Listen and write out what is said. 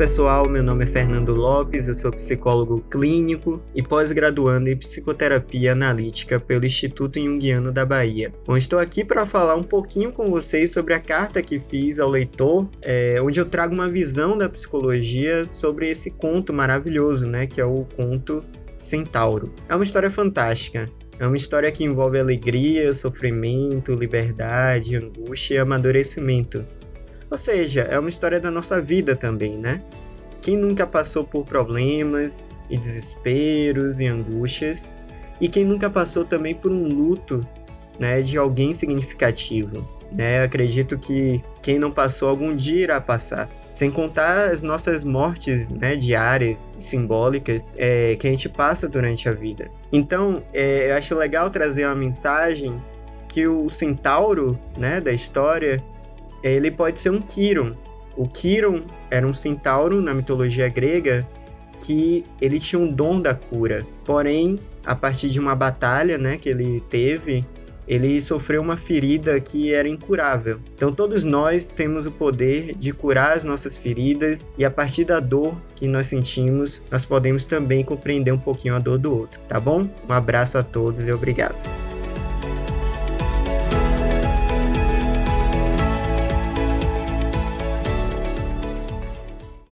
pessoal, meu nome é Fernando Lopes, eu sou psicólogo clínico e pós-graduando em psicoterapia analítica pelo Instituto Jungiano da Bahia. Bom, estou aqui para falar um pouquinho com vocês sobre a carta que fiz ao leitor, é, onde eu trago uma visão da psicologia sobre esse conto maravilhoso, né, que é o conto Centauro. É uma história fantástica. É uma história que envolve alegria, sofrimento, liberdade, angústia e amadurecimento. Ou seja, é uma história da nossa vida também, né? Quem nunca passou por problemas e desesperos e angústias? E quem nunca passou também por um luto, né, de alguém significativo? Né? Acredito que quem não passou algum dia irá passar. Sem contar as nossas mortes né, diárias simbólicas é, que a gente passa durante a vida. Então, é, eu acho legal trazer uma mensagem que o centauro né, da história ele pode ser um Kiron. O Kiron era um centauro na mitologia grega que ele tinha um dom da cura. Porém, a partir de uma batalha, né, que ele teve, ele sofreu uma ferida que era incurável. Então todos nós temos o poder de curar as nossas feridas e a partir da dor que nós sentimos, nós podemos também compreender um pouquinho a dor do outro, tá bom? Um abraço a todos e obrigado.